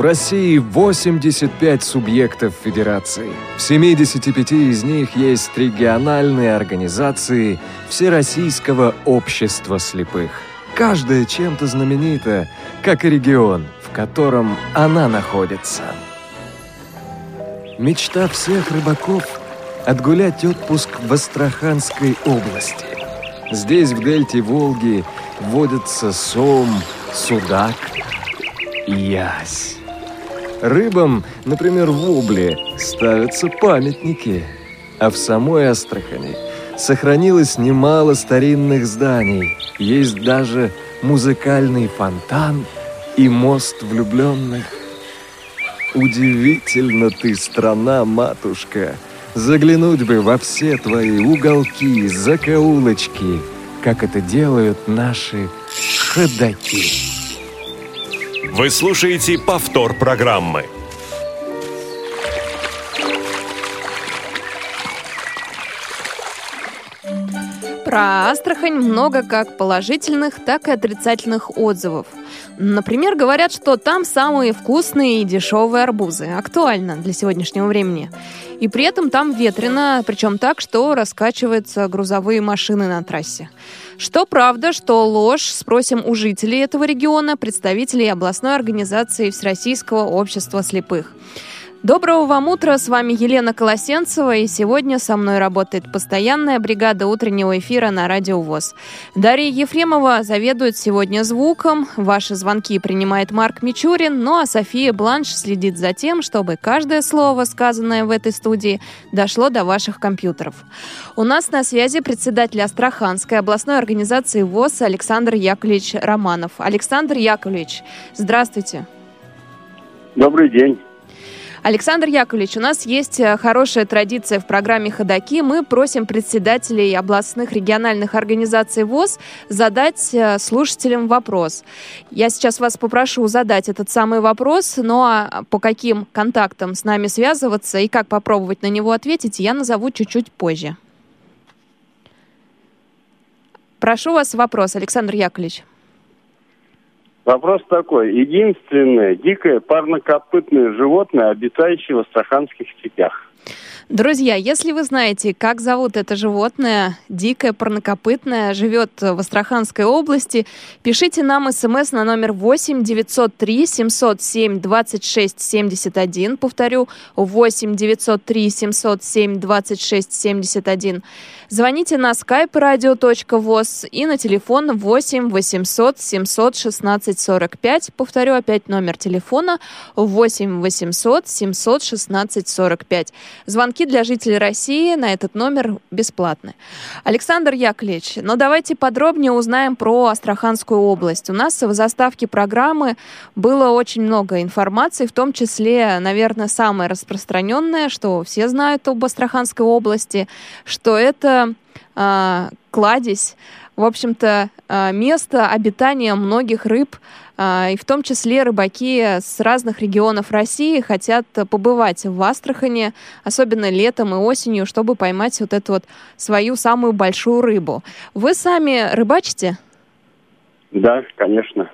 В России 85 субъектов федерации. В 75 из них есть региональные организации Всероссийского общества слепых. Каждая чем-то знаменита, как и регион, в котором она находится. Мечта всех рыбаков – отгулять отпуск в Астраханской области. Здесь, в дельте Волги, водятся сом, судак и ясь. Рыбам, например, в Обле, ставятся памятники. А в самой Астрахани сохранилось немало старинных зданий. Есть даже музыкальный фонтан и мост влюбленных. Удивительно ты, страна, матушка. Заглянуть бы во все твои уголки, закоулочки, как это делают наши ходаки. Вы слушаете повтор программы. Про Астрахань много как положительных, так и отрицательных отзывов. Например, говорят, что там самые вкусные и дешевые арбузы. Актуально для сегодняшнего времени. И при этом там ветрено, причем так, что раскачиваются грузовые машины на трассе. Что правда, что ложь, спросим у жителей этого региона, представителей областной организации Всероссийского общества слепых. Доброго вам утра, с вами Елена Колосенцева, и сегодня со мной работает постоянная бригада утреннего эфира на Радио ВОЗ. Дарья Ефремова заведует сегодня звуком, ваши звонки принимает Марк Мичурин, ну а София Бланш следит за тем, чтобы каждое слово, сказанное в этой студии, дошло до ваших компьютеров. У нас на связи председатель Астраханской областной организации ВОЗ Александр Яковлевич Романов. Александр Яковлевич, здравствуйте. Добрый день. Александр Яковлевич, у нас есть э, хорошая традиция в программе «Ходоки». Мы просим председателей областных региональных организаций ВОЗ задать э, слушателям вопрос. Я сейчас вас попрошу задать этот самый вопрос, но а по каким контактам с нами связываться и как попробовать на него ответить, я назову чуть-чуть позже. Прошу вас вопрос, Александр Яковлевич. Вопрос такой. Единственное дикое парнокопытное животное, обитающее в астраханских степях. Друзья, если вы знаете, как зовут это животное, дикое, парнокопытное, живет в Астраханской области, пишите нам смс на номер 8 903 707 26 71. Повторю, 8 903 707 26 71. Звоните на skype radio.voz и на телефон 8 800 716 45. Повторю опять номер телефона 8 800 716 45. Звонки для жителей России на этот номер бесплатны. Александр Яковлевич, ну давайте подробнее узнаем про Астраханскую область. У нас в заставке программы было очень много информации, в том числе, наверное, самое распространенное, что все знают об Астраханской области, что это э, кладезь, в общем-то, э, место обитания многих рыб, э, и в том числе рыбаки с разных регионов России хотят побывать в Астрахане, особенно летом и осенью, чтобы поймать вот эту вот свою самую большую рыбу. Вы сами рыбачите? Да, конечно.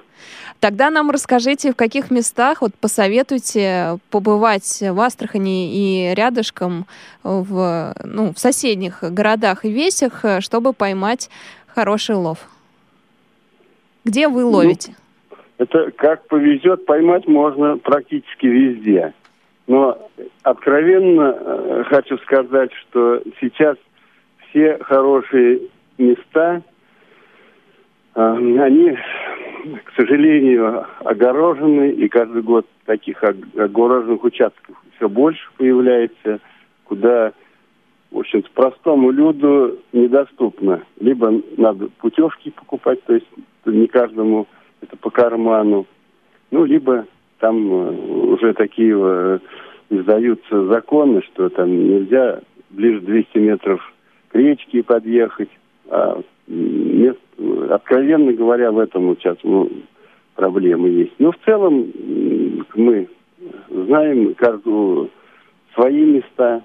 Тогда нам расскажите, в каких местах, вот посоветуйте побывать в Астрахани и рядышком в, ну, в соседних городах и весях, чтобы поймать хороший лов. Где вы ну, ловите? Ну, это как повезет, поймать можно практически везде. Но откровенно э, хочу сказать, что сейчас все хорошие места, э, они к сожалению, огорожены, и каждый год таких огороженных участков все больше появляется, куда, в общем простому люду недоступно. Либо надо путевки покупать, то есть не каждому это по карману, ну, либо там э, уже такие э, издаются законы, что там нельзя ближе 200 метров к речке подъехать, а откровенно говоря, в этом сейчас ну, проблемы есть. Но в целом мы знаем каждую свои места,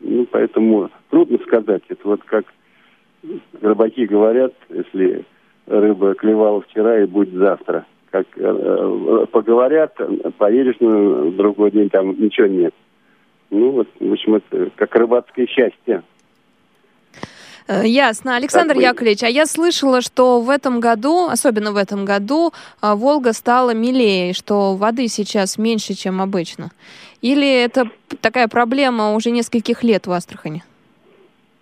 ну, поэтому трудно сказать. Это вот как рыбаки говорят, если рыба клевала вчера и будет завтра. как э, поговорят, поедешь на другой день, там ничего нет. Ну вот, в общем, это как рыбацкое счастье. Э, ясно. Александр так Яковлевич, а я слышала, что в этом году, особенно в этом году, э, Волга стала милее, что воды сейчас меньше, чем обычно. Или это такая проблема уже нескольких лет в Астрахани?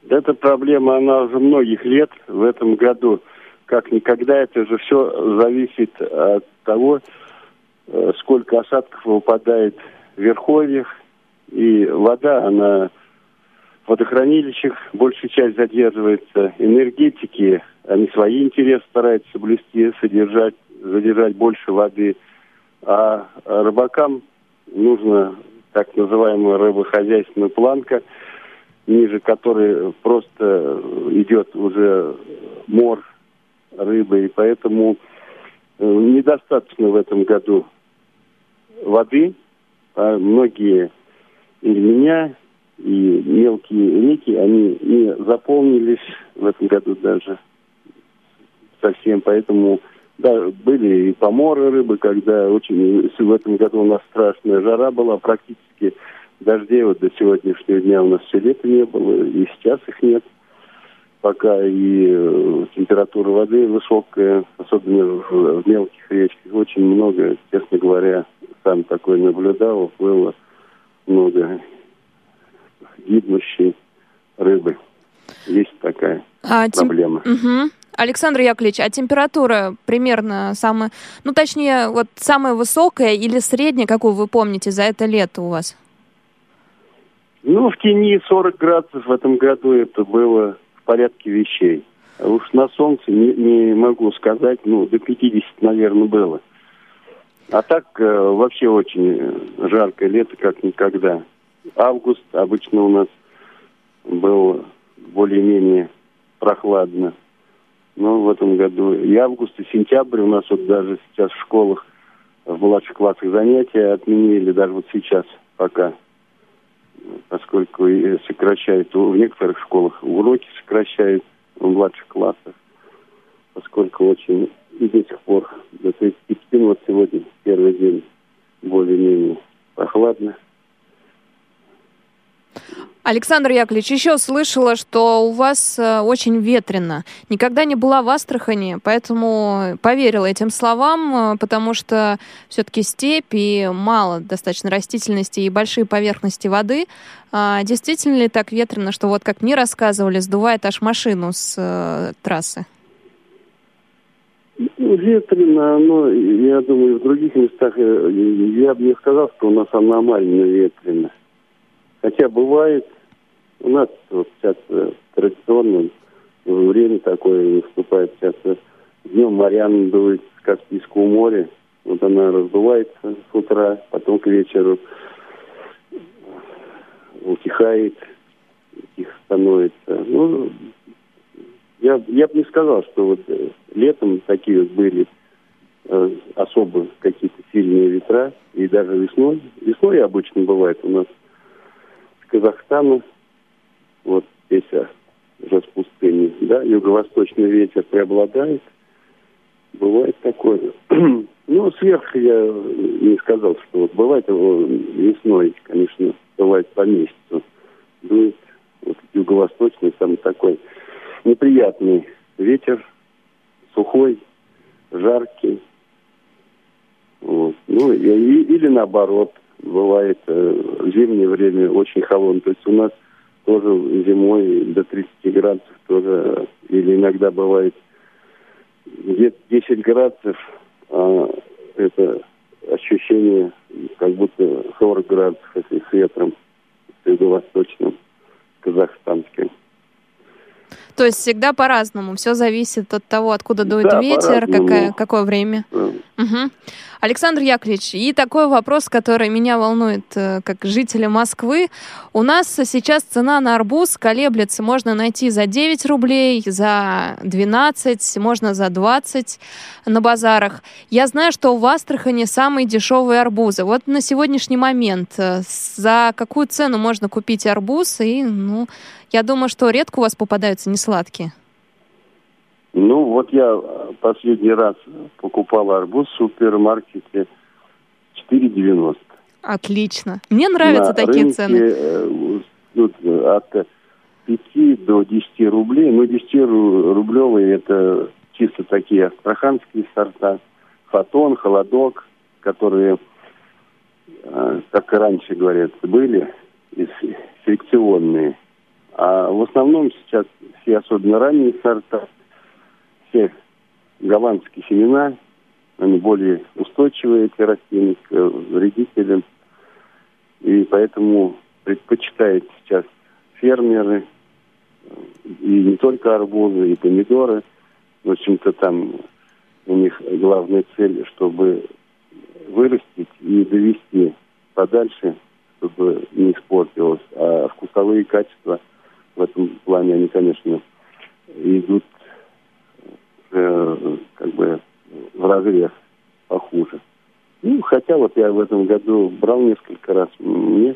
Эта проблема, она уже многих лет в этом году. Как никогда, это же все зависит от того, э, сколько осадков выпадает в верховьях. И вода, она водохранилищах большая часть задерживается. Энергетики, они свои интересы стараются соблюсти, содержать, задержать больше воды. А рыбакам нужно так называемая рыбохозяйственная планка, ниже которой просто идет уже мор рыбы, и поэтому э, недостаточно в этом году воды. А многие или меня, и мелкие реки, они не заполнились в этом году даже совсем, поэтому да, были и поморы рыбы, когда очень в этом году у нас страшная жара была, практически дождей вот до сегодняшнего дня у нас все лето не было, и сейчас их нет. Пока и э, температура воды высокая, особенно в, в мелких речках, очень много, честно говоря, сам такой наблюдал, было много гибнущей рыбы. Есть такая а, проблема. Тем... Угу. Александр Яковлевич, а температура примерно самая, ну точнее, вот самая высокая или средняя, какую вы помните, за это лето у вас? Ну, в тени 40 градусов в этом году это было в порядке вещей. А уж на солнце не, не могу сказать, ну, до 50, наверное, было. А так э, вообще очень жаркое лето, как никогда. Август обычно у нас был более-менее прохладно. Но в этом году и август, и сентябрь у нас вот даже сейчас в школах, в младших классах занятия отменили, даже вот сейчас пока, поскольку сокращают в некоторых школах уроки сокращают в младших классах, поскольку очень и до сих пор до 35, ну вот сегодня первый день более-менее прохладно. Александр Яковлевич, еще слышала, что у вас э, очень ветрено. Никогда не была в Астрахани, поэтому поверила этим словам, э, потому что все-таки степь и мало достаточно растительности и большие поверхности воды. А действительно ли так ветрено, что вот как мне рассказывали, сдувает аж машину с э, трассы? Ну, ветрено, но я думаю, в других местах я бы не сказал, что у нас аномально ветрено. Хотя бывает, у нас вот сейчас э, традиционно время такое наступает сейчас. Э, днем Мариан дует с Каспийского моря. Вот она раздувается с утра, потом к вечеру утихает, их становится. Ну, я, я бы не сказал, что вот э, летом такие вот были э, особо какие-то сильные ветра, и даже весной. Весной обычно бывает у нас с Казахстана вот здесь уже с пустыни, да, юго-восточный ветер преобладает. Бывает такое. ну, сверху я не сказал, что вот бывает весной, конечно, бывает по месяцу. Дует вот юго-восточный, самый такой неприятный ветер, сухой, жаркий. Вот. Ну, и, или наоборот, бывает э, зимнее время очень холодно. То есть у нас тоже зимой до 30 градусов тоже, или иногда бывает где-то 10 градусов, а это ощущение как будто 40 градусов, если с ветром, с юго-восточным, казахстанским. То есть всегда по-разному, все зависит от того, откуда дует да, ветер, какое, какое время. Да. Угу. Александр Яковлевич, и такой вопрос, который меня волнует э, как жителя Москвы. У нас сейчас цена на арбуз колеблется. Можно найти за 9 рублей, за 12, можно за 20 на базарах. Я знаю, что в Астрахани самые дешевые арбузы. Вот на сегодняшний момент э, за какую цену можно купить арбуз? И, ну, я думаю, что редко у вас попадаются несладкие. Ну, вот я последний раз покупал арбуз в супермаркете 4,90. Отлично. Мне нравятся На такие рынке, цены. э, ну, от 5 до 10 рублей. Ну, 10 ру- рублевые это чисто такие астраханские сорта. Фотон, холодок, которые, э, как и раньше говорят, были селекционные. А в основном сейчас все особенно ранние сорта, все голландские семена, они более устойчивые, эти растения, к вредителям. И поэтому предпочитают сейчас фермеры э, и не только арбузы, и помидоры. В общем-то, там у них главная цель, чтобы вырастить и довести подальше, чтобы не испортилось. А вкусовые качества в этом плане, они, конечно, идут э, как бы в разрез похуже. Ну, хотя вот я в этом году брал несколько раз, мне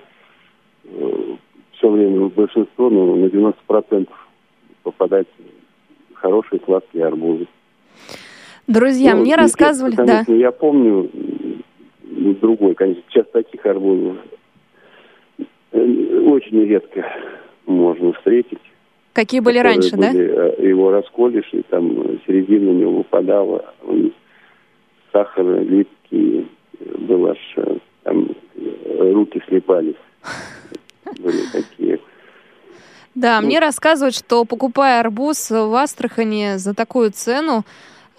все время большинство, ну, на 90% попадать хорошие сладкие арбузы. Друзья, Ну, мне рассказывали, да. Конечно, я помню м, другой, конечно, сейчас таких арбузов э, очень редко можно встретить. Какие были раньше, да? были, э, Его расколешь, и там середина у него выпадала, он сахар липкий, был аж, э, там э, руки слепались. Были такие. Да, Ну. мне рассказывают, что покупая арбуз в Астрахани за такую цену, а,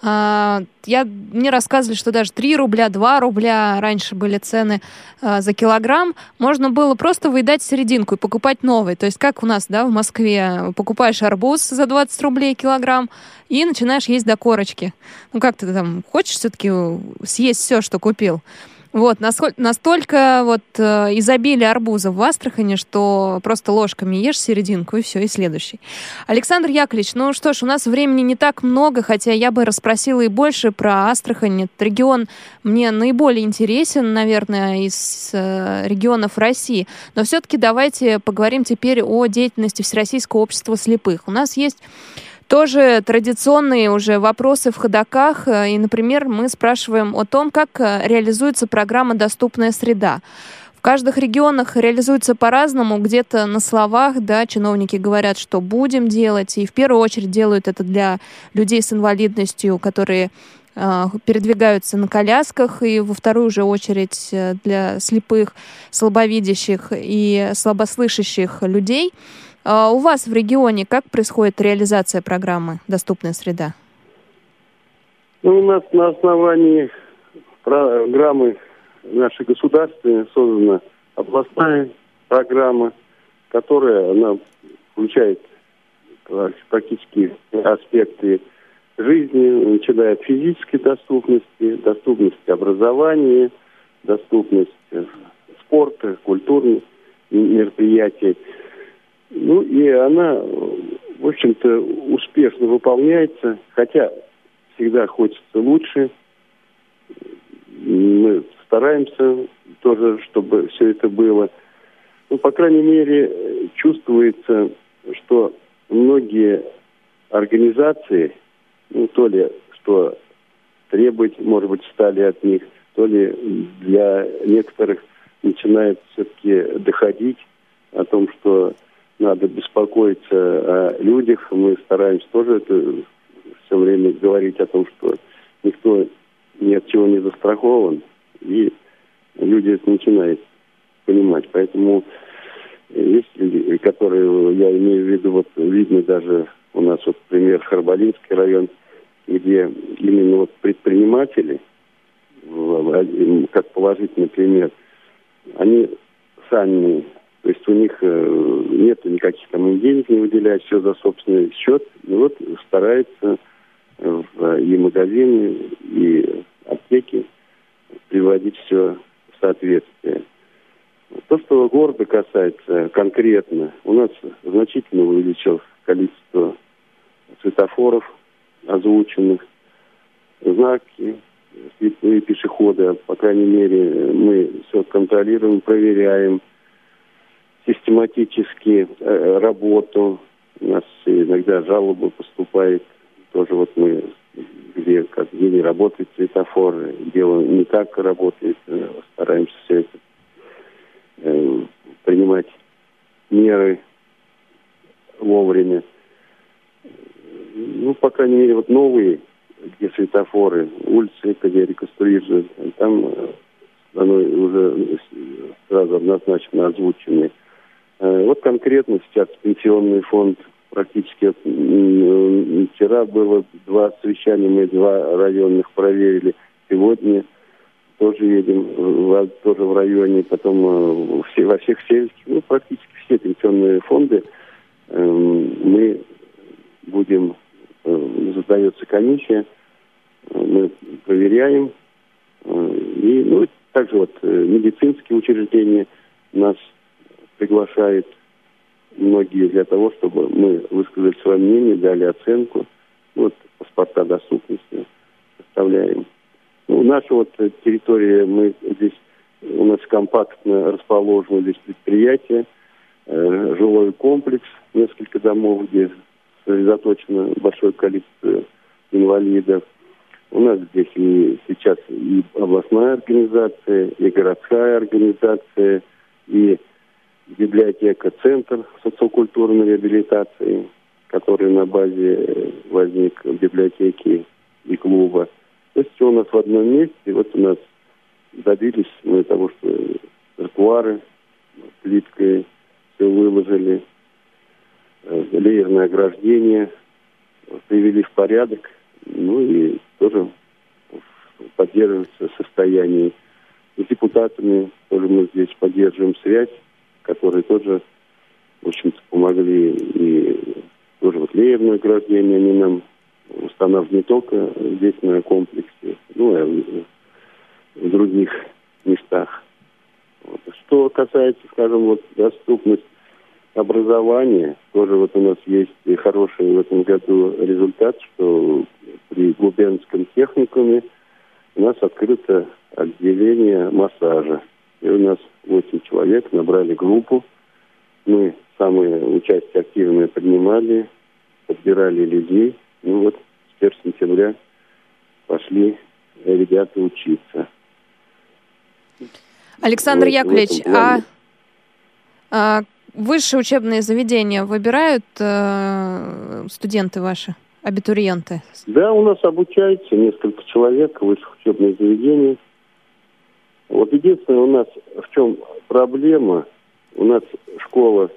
я, мне рассказывали, что даже 3 рубля, 2 рубля раньше были цены а, за килограмм. Можно было просто выедать серединку и покупать новый. То есть как у нас, да, в Москве, покупаешь арбуз за 20 рублей килограмм и начинаешь есть до корочки. Ну как ты там хочешь все-таки съесть все, что купил? Вот, насколько, настолько вот э, изобилие арбузов в Астрахани, что просто ложками ешь серединку и все, и следующий. Александр Яковлевич, ну что ж, у нас времени не так много, хотя я бы расспросила и больше про Астрахань. Этот регион мне наиболее интересен, наверное, из э, регионов России. Но все-таки давайте поговорим теперь о деятельности Всероссийского общества слепых. У нас есть тоже традиционные уже вопросы в ходаках. Э, И, например, мы спрашиваем о том, как э, реализуется программа «Доступная среда». В каждых регионах реализуется по-разному, где-то на словах, да, чиновники говорят, что будем делать, и в первую очередь делают это для людей с инвалидностью, которые э, передвигаются на колясках, и во вторую же очередь для слепых, слабовидящих и слабослышащих людей. А у вас в регионе как происходит реализация программы «Доступная среда»? Ну, у нас на основании программы нашей государственной создана областная программа, которая она включает практически аспекты жизни, начиная от физической доступности, доступности образования, доступность спорта, культурных мероприятий. Ну и она, в общем-то, успешно выполняется, хотя всегда хочется лучше. Мы стараемся тоже, чтобы все это было. Ну, по крайней мере, чувствуется, что многие организации, ну, то ли что требовать, может быть, стали от них, то ли для некоторых начинает все-таки доходить о том, что надо беспокоиться о людях. Мы стараемся тоже это все время говорить о том, что никто ни от чего не застрахован. И люди это начинают понимать. Поэтому есть люди, которые, я имею в виду, вот видно даже у нас вот пример Харбалинский район, где именно вот предприниматели, как положительный пример, они сами, то есть у них нет никаких там денег не выделять, все за собственный счет, и вот стараются в и магазины, и аптеки приводить все в соответствие. То, что города касается конкретно, у нас значительно увеличилось количество светофоров озвученных, знаки, слепые пешеходы, по крайней мере, мы все контролируем, проверяем систематически э, работу. У нас иногда жалобы поступают тоже вот мы, где, как, где не работает светофор, он не так работает, э, стараемся все это э, принимать меры вовремя. Ну, по крайней мере, вот новые, где светофоры, улицы, где реконструируют, там э, оно уже сразу однозначно озвучены. Э, вот конкретно сейчас пенсионный фонд практически вчера было два совещания, мы два районных проверили. Сегодня тоже едем тоже в районе, потом э, все, во всех сельских, ну, практически все пенсионные фонды э, мы будем, э, задается комиссия, мы проверяем, э, и, ну, также вот э, медицинские учреждения нас приглашают многие для того, чтобы мы высказали свое мнение, дали оценку. Вот паспорта доступности составляем. Ну, наша вот территория, мы здесь, у нас компактно расположено здесь предприятие, э, жилой комплекс, несколько домов, где сосредоточено большое количество инвалидов. У нас здесь и сейчас и областная организация, и городская организация, и библиотека «Центр социокультурной реабилитации», который на базе возник в библиотеке и клуба. То есть все у нас в одном месте. Вот у нас добились мы того, что тротуары плиткой все выложили, э, леерное ограждение привели в порядок. Ну и тоже поддерживается состояние. С депутатами тоже мы здесь поддерживаем связь которые тоже, в общем-то, помогли и тоже вот леерное ограждение они нам устанавливают не только здесь на комплексе, ну и в других местах. Что касается, скажем, вот доступность образования, тоже вот у нас есть хороший в этом году результат, что при губернском техникуме у нас открыто отделение массажа. И у нас 8 человек набрали группу. Мы самые участие активные принимали, подбирали людей. Ну вот, с 1 сентября пошли ребята учиться. Александр вот, Яковлевич, а, а высшие учебные заведения выбирают э, студенты ваши, абитуриенты? Да, у нас обучается несколько человек в высших учебных заведениях. Вот единственное у нас в чем проблема, у нас школа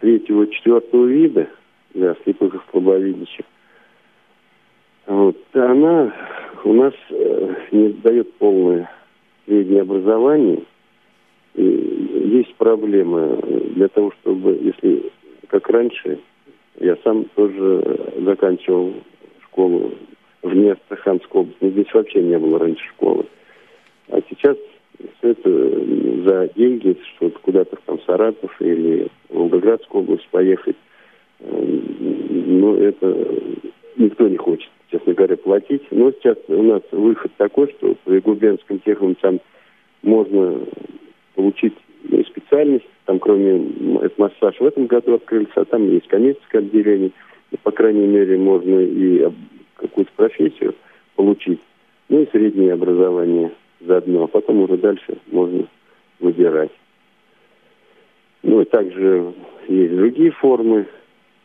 третьего, четвертого вида для слепых и слабовидящих. Вот, она у нас э, не дает полное среднее образование. И есть проблема для того, чтобы, если как раньше, я сам тоже заканчивал школу вне Астраханской области. Здесь вообще не было раньше школы. А сейчас все это за деньги, что куда-то там Саратов или в Волгоградскую область поехать, э, ну, это никто не хочет, честно говоря, платить. Но сейчас у нас выход такой, что при Губернском техникуме там можно получить ну, специальность, там кроме это массаж в этом году открылся, а там есть коммерческое отделение, и, по крайней мере, можно и какую-то профессию получить, ну и среднее образование заодно, а потом уже дальше можно выбирать. Ну и также есть другие формы.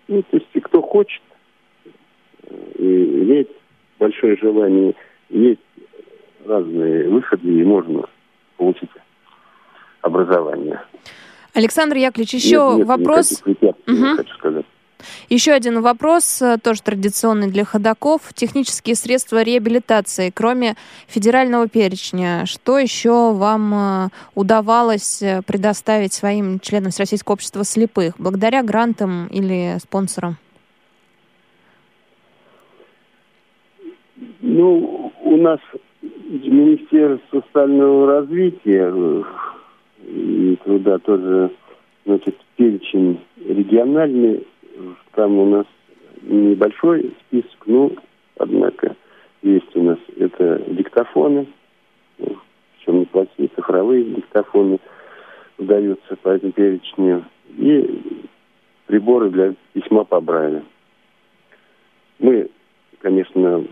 Ну, то есть кто хочет, и имеет большое желание, есть разные выходы, и можно получить образование. Александр Яковлевич, еще нет, нет вопрос. Угу. хочу сказать. Еще один вопрос, э, тоже традиционный для ходаков. Технические средства реабилитации, кроме федерального перечня, что еще вам э, удавалось э, предоставить своим членам Всероссийского общества слепых, благодаря грантам или спонсорам? Ну, у нас Министерство социального развития и труда тоже, значит, перечень региональный там у нас небольшой список, ну, однако есть у нас это диктофоны, причем неплохие цифровые диктофоны выдаются по этому перечню, и приборы для письма по Брайлю. Мы, конечно,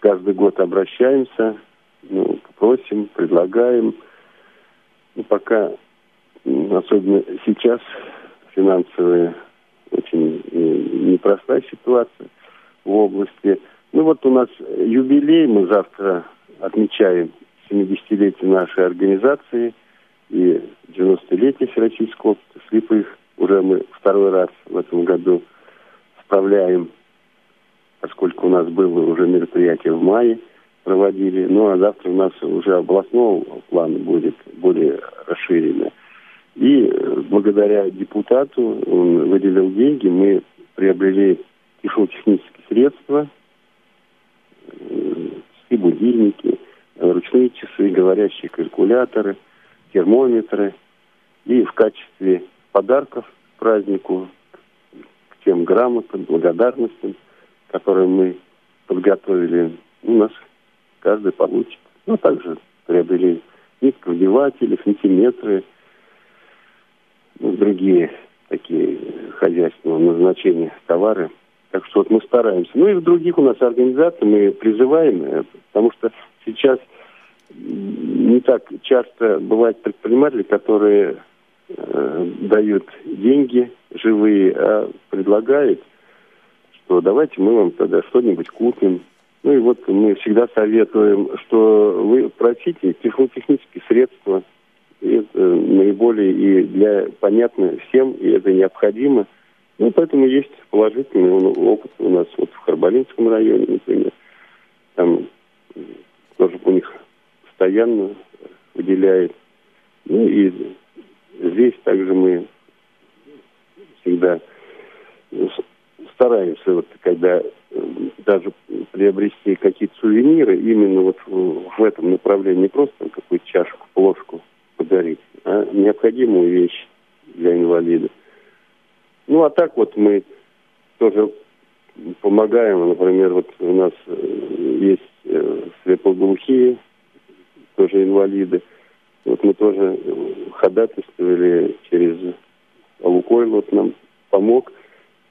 каждый год обращаемся, ну, просим, предлагаем. Ну, пока, особенно сейчас, финансовая очень э, непростая ситуация в области. Ну вот у нас юбилей, мы завтра отмечаем 70-летие нашей организации и 90-летие Всероссийского общества слепых. Уже мы второй раз в этом году справляем, поскольку у нас было уже мероприятие в мае, проводили. Ну а завтра у нас уже областного плана будет более расширенное. И э, благодаря депутату он выделил деньги, мы приобрели тифлотехнические средства, и будильники, ручные часы, говорящие калькуляторы, термометры. И в качестве подарков к празднику, к тем грамотам, благодарностям, которые мы подготовили, у нас каждый получит. Ну, также приобрели нитковдеватели, сантиметры, другие такие хозяйственного назначения товары. Так что вот мы стараемся. Ну и в других у нас организациях мы призываем, э, потому что сейчас не так часто бывают предприниматели, которые э, дают деньги живые, а предлагают, что давайте мы вам тогда что-нибудь купим. Ну и вот мы всегда советуем, что вы просите технические средства, и это наиболее и для понятно всем, и это необходимо. Ну, поэтому есть положительный опыт у нас вот в Харбалинском районе, например. Там тоже у них постоянно выделяет. Ну и здесь также мы всегда стараемся, вот, когда даже приобрести какие-то сувениры именно вот в этом направлении, не просто какую-то чашку, плошку подарить, а необходимую вещь для инвалида. Ну, а так вот мы тоже помогаем. Например, вот у нас э, есть э, слепоглухие, тоже инвалиды. Вот мы тоже ходатайствовали через Лукойл, вот нам помог,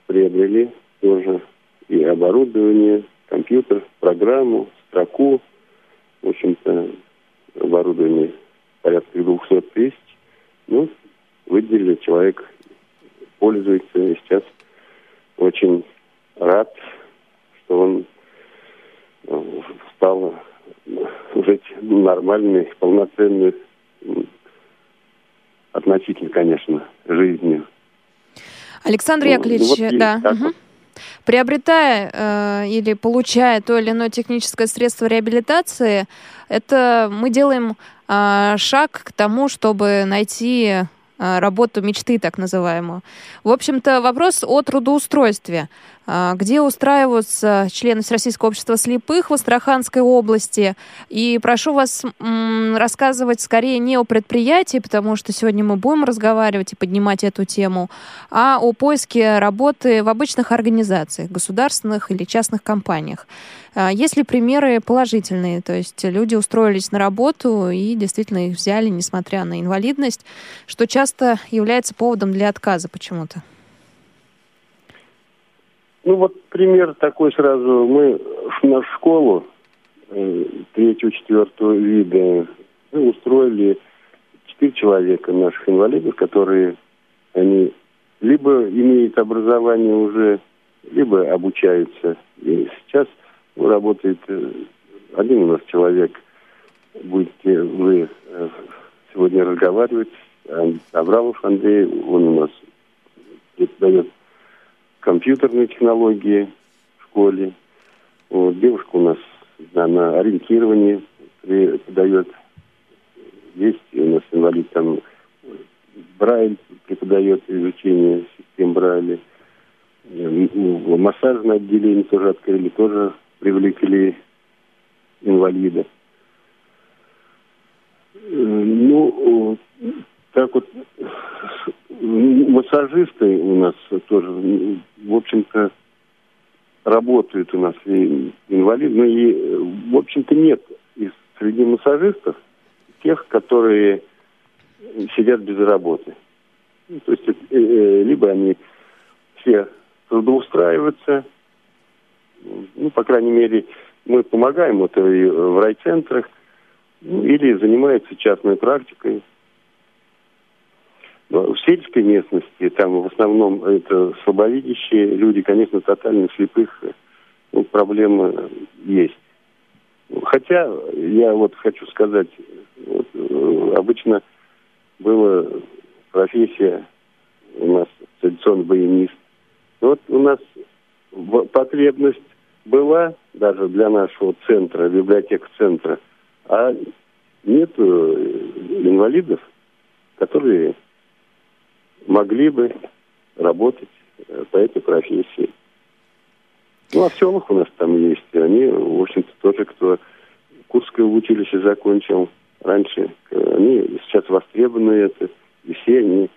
приобрели тоже и оборудование, компьютер, программу, строку. В общем-то, оборудование порядка 200 тысяч. Ну, выделили, человек пользуется и сейчас очень рад, что он э, стал жить нормальной, полноценной, относительно, конечно, жизнью. Александр ну, Яковлевич, вот да. Угу. Приобретая э, или получая то или иное техническое средство реабилитации, это мы делаем э, шаг к тому, чтобы найти э, работу мечты, так называемую. В общем-то, вопрос о трудоустройстве. А, где устраиваются члены Всероссийского общества слепых в Астраханской области. И прошу вас рассказывать скорее не о предприятии, потому что сегодня мы будем разговаривать и поднимать эту тему, а о поиске работы в обычных организациях, государственных или частных компаниях. А, есть ли примеры положительные? То есть люди устроились на работу и действительно их взяли, несмотря на инвалидность, что часто является поводом для отказа почему-то. Ну вот пример такой сразу. Мы в нашу школу э, третьего, четвертого вида мы устроили четыре человека наших инвалидов, которые они либо имеют образование уже, либо обучаются. И сейчас работает э, один у нас человек, будете вы э, сегодня разговаривать, Абрамов Андрей, он у нас преподает компьютерные технологии в школе. Вот, девушка у нас да, на ориентировании преподает. Есть у нас инвалид там Брайль преподает изучение систем Брайля. В массажное отделение тоже открыли, тоже привлекли инвалида. Ну, так вот, массажисты у нас тоже, в общем-то, работают у нас и инвалиды, но и, в общем-то, нет из среди массажистов тех, которые сидят без работы. То есть э, э, либо они все трудоустраиваются, Ну, по крайней мере, мы помогаем это и в райцентрах, ну, или занимается частной практикой. В сельской местности, там в основном это слабовидящие люди, конечно, тотально слепых, ну, проблемы есть. Хотя, я вот хочу сказать, вот, э, обычно была профессия у нас традиционный баянист. Вот у нас потребность была даже для нашего центра, библиотек центра, а нет инвалидов, которые могли бы работать э, по этой профессии. Ну, а в селах у нас там есть. Они, в общем-то, тоже, кто Курское училище закончил раньше, они сейчас востребованы это, и все они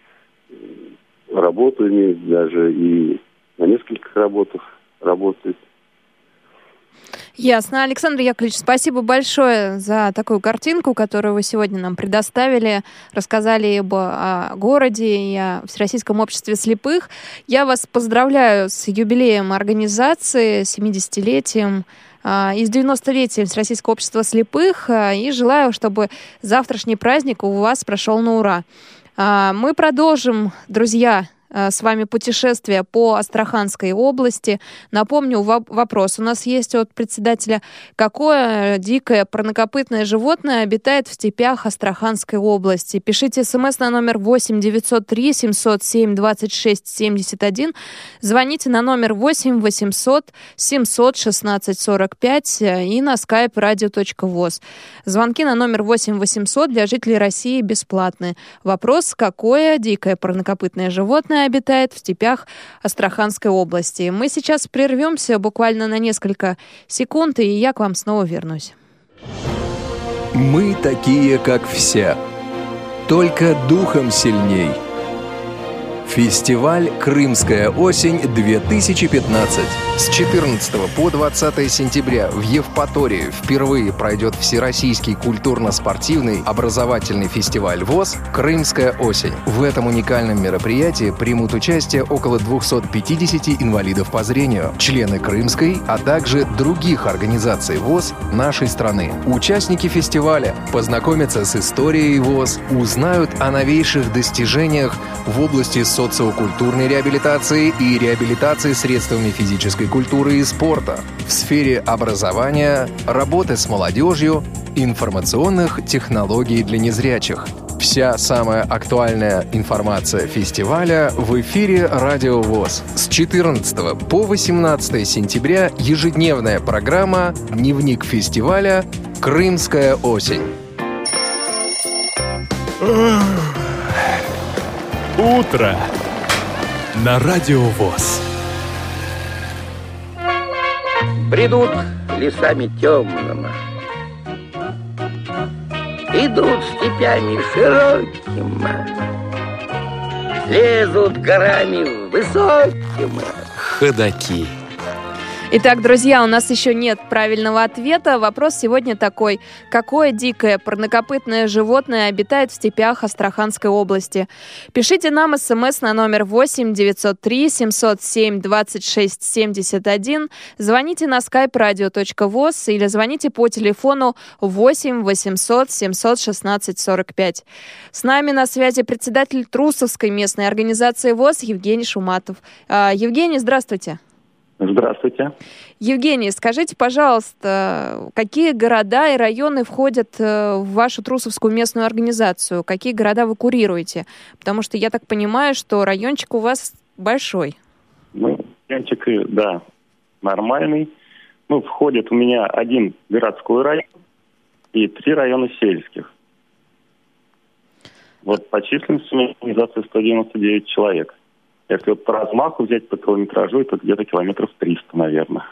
работу имеют даже и на нескольких работах работают. Ясно. Александр Яковлевич, спасибо большое за такую картинку, которую вы сегодня нам предоставили. Рассказали об о городе и о Всероссийском обществе слепых. Я вас поздравляю с юбилеем организации, 70-летием а, и с 90-летием Всероссийского общества слепых. А, и желаю, чтобы завтрашний праздник у вас прошел на ура. А, мы продолжим, друзья, с вами путешествие по Астраханской области. Напомню, вопрос у нас есть от председателя. Какое дикое парнокопытное животное обитает в степях Астраханской области? Пишите смс на номер 8 903 707 26 71. Звоните на номер 8 800 700 16 45 и на skype radio.voz. Звонки на номер 8 800 для жителей России бесплатны. Вопрос, какое дикое парнокопытное животное обитает в степях Астраханской области. Мы сейчас прервемся буквально на несколько секунд, и я к вам снова вернусь. Мы такие, как все, только духом сильней – Фестиваль «Крымская осень-2015». С 14 по 20 сентября в Евпатории впервые пройдет Всероссийский культурно-спортивный образовательный фестиваль ВОЗ «Крымская осень». В этом уникальном мероприятии примут участие около 250 инвалидов по зрению, члены Крымской, а также других организаций ВОЗ нашей страны. Участники фестиваля познакомятся с историей ВОЗ, узнают о новейших достижениях в области социокультурной реабилитации и реабилитации средствами физической культуры и спорта, в сфере образования, работы с молодежью, информационных технологий для незрячих. Вся самая актуальная информация фестиваля в эфире Радио ВОЗ. С 14 по 18 сентября ежедневная программа «Дневник фестиваля. Крымская осень». Утро на Радио ВОЗ. Придут лесами темными, Идут степями широкими, Лезут горами высокими. Ходаки. Итак, друзья, у нас еще нет правильного ответа. Вопрос сегодня такой. Какое дикое парнокопытное животное обитает в степях Астраханской области? Пишите нам смс на номер 8 903 707 26 71. Звоните на skype radio.voz или звоните по телефону 8 800 716 45. С нами на связи председатель Трусовской местной организации ВОЗ Евгений Шуматов. А, Евгений, здравствуйте. Здравствуйте. Евгений, скажите, пожалуйста, какие города и районы входят э, в вашу Трусовскую местную организацию? Какие города вы курируете? Потому что я так понимаю, что райончик у вас большой. Ну, райончик, да, нормальный. Ну, входит у меня один городской район и три района сельских. Вот по численности организация 199 человек. Если вот по размаху взять по километражу, это где-то километров 300, наверное.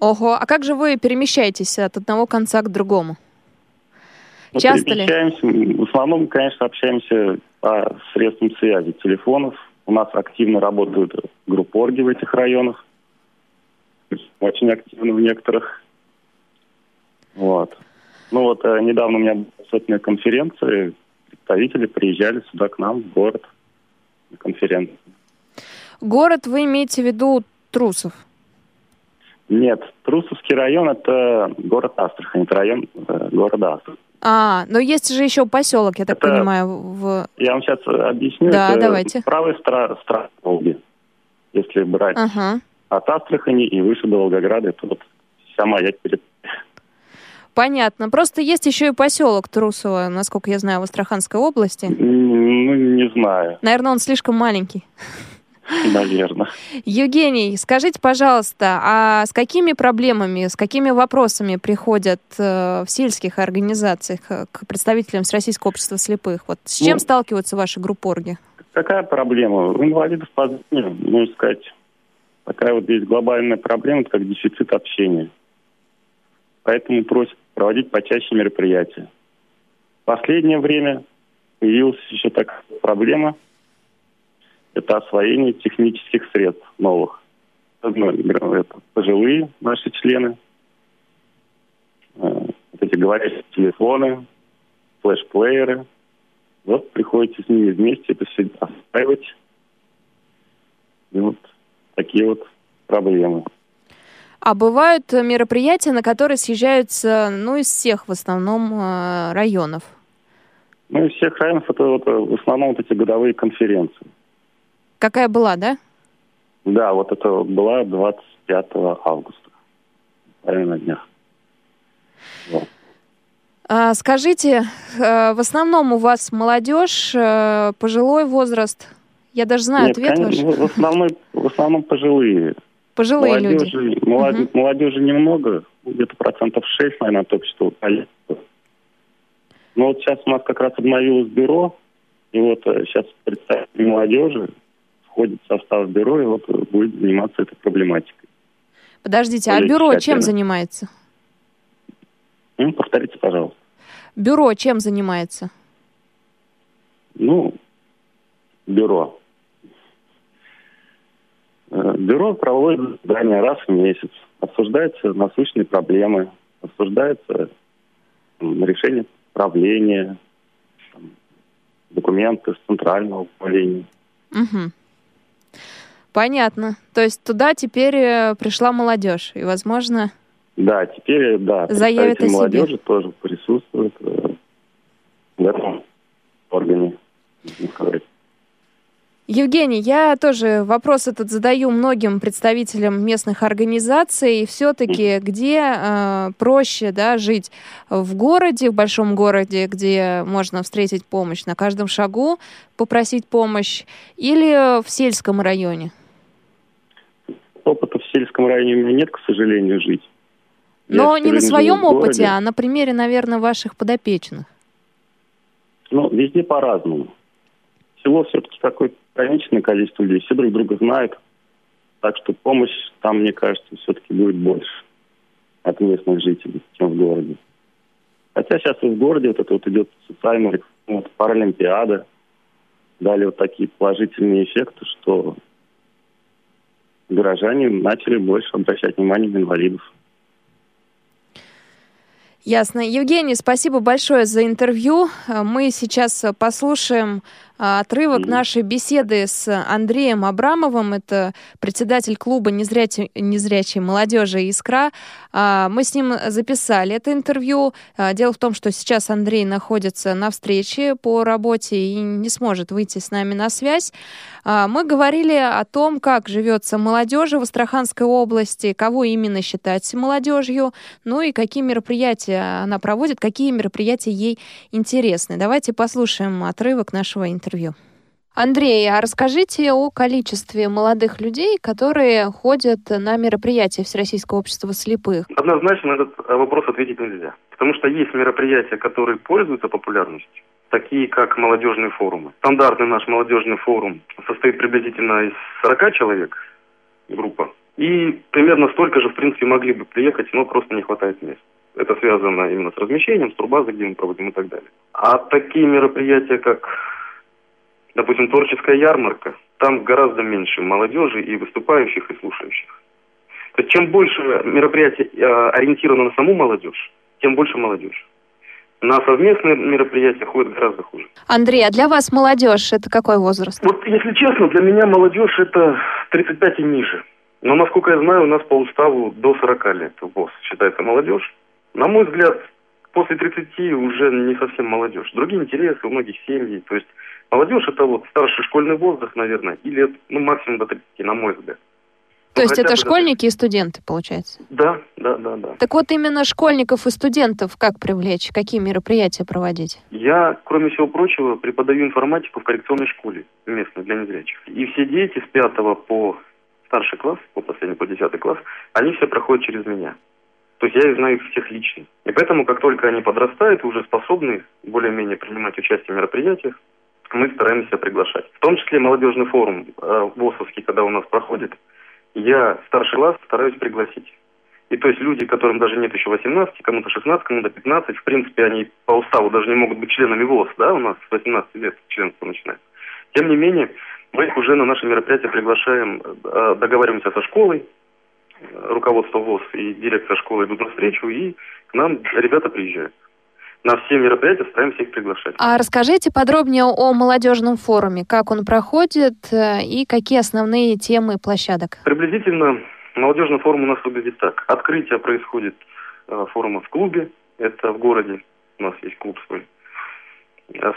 Ого, а как же вы перемещаетесь от одного конца к другому? Ну, Часто ли? В основном, конечно, общаемся по средствам связи, телефонов. У нас активно работают группорги в этих районах. Очень активно в некоторых. Вот. Ну вот э, недавно у меня была сотня конференции. Представители приезжали сюда к нам в город на конференцию. Город вы имеете в виду Трусов? Нет, Трусовский район – это город Астрахань, это район э, города Астрахань. А, но есть же еще поселок, я так Это- понимаю, в... Я вам сейчас объясню. Да, это давайте. Правая стра- страна Волги, если брать Ага. от Астрахани и выше до Волгограда, это вот сама я перед... Понятно. Просто есть еще и поселок Трусово, насколько я знаю, в Астраханской области. Ну, не знаю, Наверное, он слишком маленький. наверное. Евгений, скажите, пожалуйста, а с какими проблемами, с какими вопросами приходят э, в сельских организациях э, к представителям с Российского общества слепых? Вот с чем Ну, сталкиваются ваши группорги? Какая проблема? У инвалидов по зрению, можно сказать, такая вот есть глобальная проблема, это как дефицит общения. Поэтому просят проводить почаще мероприятия. В последнее время появилась еще такая проблема. Это освоение технических средств новых. Это пожилые наши члены, э, вот эти говорящие телефоны, флешплееры. Вот приходится с ними вместе это все осваивать. И вот такие вот проблемы. А бывают мероприятия, на которые съезжаются, ну, из всех в основном э, районов. Ну, из всех районов это вот, э, в основном вот эти годовые конференции. Какая была, да? Да, вот это была 25 августа. Правильно, на днях. Вот. А, скажите, э, в основном у вас молодежь, э, пожилой возраст? Я даже знаю Нет, ответ конечно, ваш. в основном, в основном пожилые. Пожилые люди. молодежи, молоде- молодежи немного, где-то процентов 6, наверное, от общества количества. Но вот сейчас у нас как раз обновилось бюро, и вот сейчас представители молодежи входит в состав бюро, и вот будет заниматься этой проблематикой. Подождите, а более бюро чем занимается? Ну, повторите, пожалуйста. Бюро чем занимается? Ну, бюро. Э, Бюро проводит заседания раз в месяц. Обсуждаются насущные проблемы, обсуждается решение правления, документы с центрального управления. Мгм. Понятно. То есть туда теперь э, пришла молодежь, и, возможно, Да, теперь, да, Заявит представители о себе. молодежи тоже присутствуют э, в этом органе. Евгений, я тоже вопрос этот задаю многим представителям местных организаций. Все-таки где э, проще да, жить? В городе, в большом городе, где можно встретить помощь на каждом шагу, попросить помощь, или в сельском районе? Опыта в сельском районе у меня нет, к сожалению, жить. Я Но всё не на своем опыте, а на примере, наверное, ваших подопечных. Ну, везде по-разному. Село все-таки какое-то ограниченное количество людей, все друг друга знают. Так что помощь там, мне кажется, все-таки будет больше от местных жителей, чем в городе. Хотя сейчас и в городе вот это вот идет социальная вот паралимпиада, дали вот такие положительные эффекты, что горожане начали больше обращать внимание на инвалидов. Ясно. Евгений, спасибо большое за интервью. Э, Мы сейчас э, послушаем э, отрывок нашей беседы с Андреем Абрамовым. Это председатель клуба незрячей, незрячей молодежи «Искра». А, Мы с ним записали это интервью. А, Дело в том, что сейчас Андрей находится на встрече по работе и не сможет выйти с нами на связь. А, Мы говорили о том, как живется молодежи в Астраханской области, кого именно считать молодежью, ну и какие мероприятия она проводит, какие мероприятия ей интересны. Давайте послушаем отрывок нашего интервью. Андрей, а расскажите о количестве молодых людей, которые ходят на мероприятия Всероссийского общества слепых. Однозначно на этот э, вопрос ответить нельзя. Потому что есть мероприятия, которые пользуются популярностью, такие как молодежные форумы. Стандартный наш молодежный форум состоит приблизительно из 40 человек, группа. И примерно столько же, в принципе, могли бы приехать, но просто не хватает мест. Это связано именно с размещением, с турбазой, где мы проводим и так далее. А такие мероприятия, как, допустим, творческая ярмарка, там гораздо меньше молодежи и выступающих, и слушающих. То есть чем больше мероприятий э, ориентировано на саму молодежь, тем больше молодежь. На совместные мероприятия ходит гораздо хуже. Андрей, а для вас молодежь это какой возраст? Вот, если честно, для меня молодежь это 35 и ниже. Но, насколько я знаю, у нас по уставу до 40 лет ВОЗ считается молодежь. На мой взгляд, после 30 уже не совсем молодежь. Другие интересы, у многих семьи. То есть молодежь это вот старший школьный возраст, наверное, и лет, ну, максимум до 30, на мой взгляд. То есть это школьники и студенты, получается? Да, да, да, да. Так вот именно школьников и студентов как привлечь? Какие мероприятия проводить? Я, кроме всего прочего, преподаю информатику в коррекционной школе местной для незрячих. И все дети с 5 по старший класс, по последний, по 10 класс, они все проходят через меня. То есть я знаю их всех лично. И поэтому, как только они подрастают и уже способны более-менее принимать участие в мероприятиях, мы стараемся приглашать. В том числе молодежный форум э, ВОСовский, когда у нас проходит, я старший класс стараюсь пригласить. И то есть люди, которым даже нет еще 18, кому-то 16, кому-то 15, в принципе, они по уставу даже не могут быть членами ВОЗ, да, у нас с 18 лет членство начинается. Тем не менее, мы их уже на наше мероприятие приглашаем, э, договариваемся со школой, руководство ВОЗ и директор школы идут навстречу, и к нам ребята приезжают. На все мероприятия стараемся их приглашать. А расскажите подробнее о молодежном форуме, как он проходит э, и какие основные темы площадок. Приблизительно молодежный форум у нас выглядит так. Открытие происходит э, форума в клубе, это в городе, у нас есть клуб свой.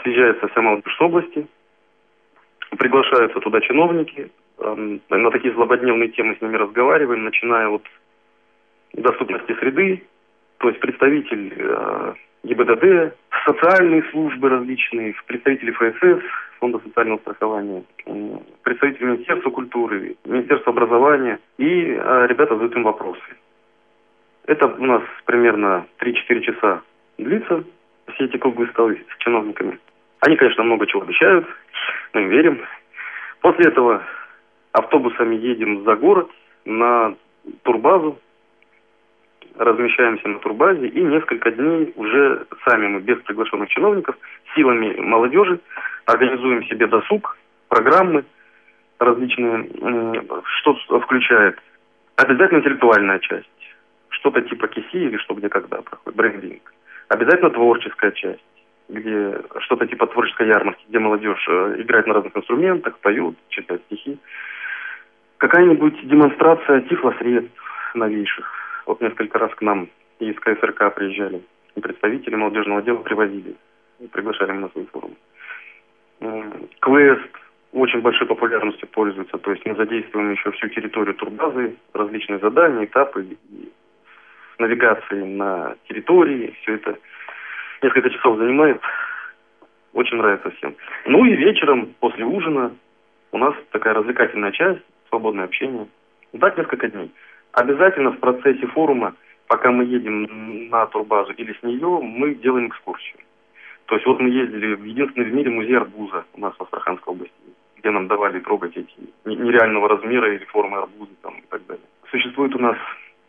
Съезжается вся молодежь области, приглашаются туда чиновники, на такие злободневные темы с ними разговариваем, начиная от доступности среды, то есть представитель э, ГИБДД, социальные службы различные, представители ФСС, Фонда социального страхования, м, представители Министерства культуры, Министерства образования, и э, ребята задают им вопросы. Это у нас примерно 3-4 часа длится, все эти круглые столы с чиновниками. Они, конечно, много чего обещают, мы им верим. После этого автобусами едем за город на турбазу, размещаемся на турбазе и несколько дней уже сами мы без приглашенных чиновников силами молодежи организуем себе досуг, программы различные, что включает обязательно интеллектуальная часть, что-то типа КИСИ или что где когда проходит, брендинг. Обязательно творческая часть, где что-то типа творческой ярмарки, где молодежь э, играет на разных инструментах, поют, читают стихи. Какая-нибудь демонстрация тифлосредств новейших. Вот несколько раз к нам из КСРК приезжали, и представители молодежного дела привозили, и приглашали на свой форум. Квест очень большой популярностью пользуется, то есть мы задействуем еще всю территорию турбазы, различные задания, этапы, и с навигацией на территории, все это несколько часов занимает, очень нравится всем. Ну и вечером, после ужина, у нас такая развлекательная часть, свободное общение. Так несколько дней. Обязательно в процессе форума, пока мы едем на турбазу или с нее, мы делаем экскурсию. То есть вот мы ездили в единственный в мире музей арбуза у нас в Астраханской области, где нам давали трогать эти не- нереального размера или формы арбуза там, и так далее. Существует у нас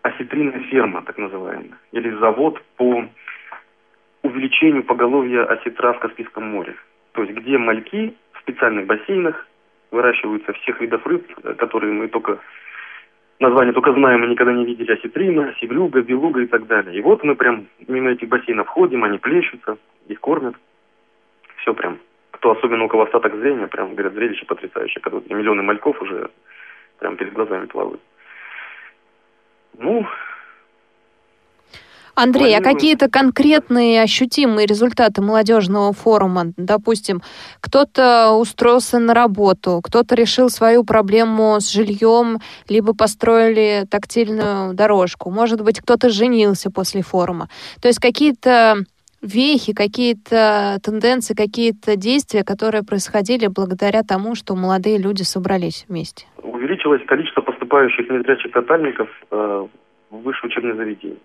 осетринная ферма, так называемая, или завод по увеличению поголовья осетра в Каспийском море. То есть где мальки в специальных бассейнах выращиваются всех видов рыб, которые мы только название только знаем, мы никогда не видели осетрина, севлюга, белуга и так далее. И вот мы прям мимо этих бассейнов ходим, они плещутся, их кормят. Все прям. Кто особенно у кого остаток зрения, прям, говорят, зрелище потрясающее, когда миллионы мальков уже прям перед глазами плавают. Ну, Андрей, а какие-то конкретные ощутимые результаты молодежного форума? Допустим, кто-то устроился на работу, кто-то решил свою проблему с жильем, либо построили тактильную дорожку. Может быть, кто-то женился после форума. То есть какие-то вехи, какие-то тенденции, какие-то действия, которые происходили благодаря тому, что молодые люди собрались вместе. увеличилось количество поступающих незрячих тотальников э, в высшее учебное заведение.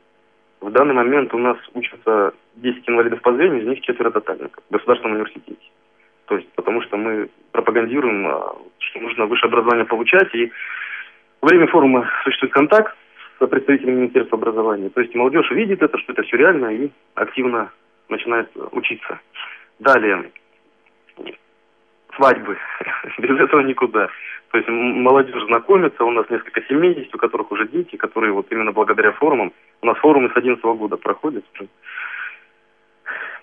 В данный момент у нас учатся 10 инвалидов по зрению, из них четверо тотальников в государственном университете. То есть, потому что мы пропагандируем, э, что нужно высшее образование получать, и во время форума существует контакт с представителями Министерства образования. То есть молодежь видит это, что это все реально, и активно начинает учиться. Далее, свадьбы. Без этого никуда. То есть молодежь знакомится, у нас несколько семей есть, у которых уже дети, которые вот именно благодаря форумам, у нас форумы с 11 года проходят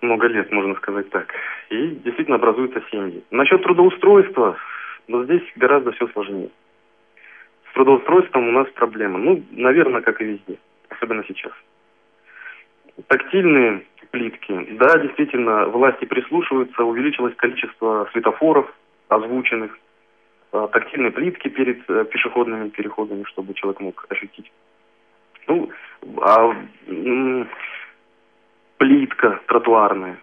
много лет, можно сказать так. И действительно образуются семьи. Насчет трудоустройства, но здесь гораздо все сложнее. С трудоустройством у нас проблема. Ну, наверное, как и везде, особенно сейчас. Тактильные плитки. Да, действительно, власти прислушиваются, увеличилось количество светофоров озвученных, а, тактильные плитки перед э, пешеходными переходами, чтобы человек мог ощутить. Ну, а плитка тротуарная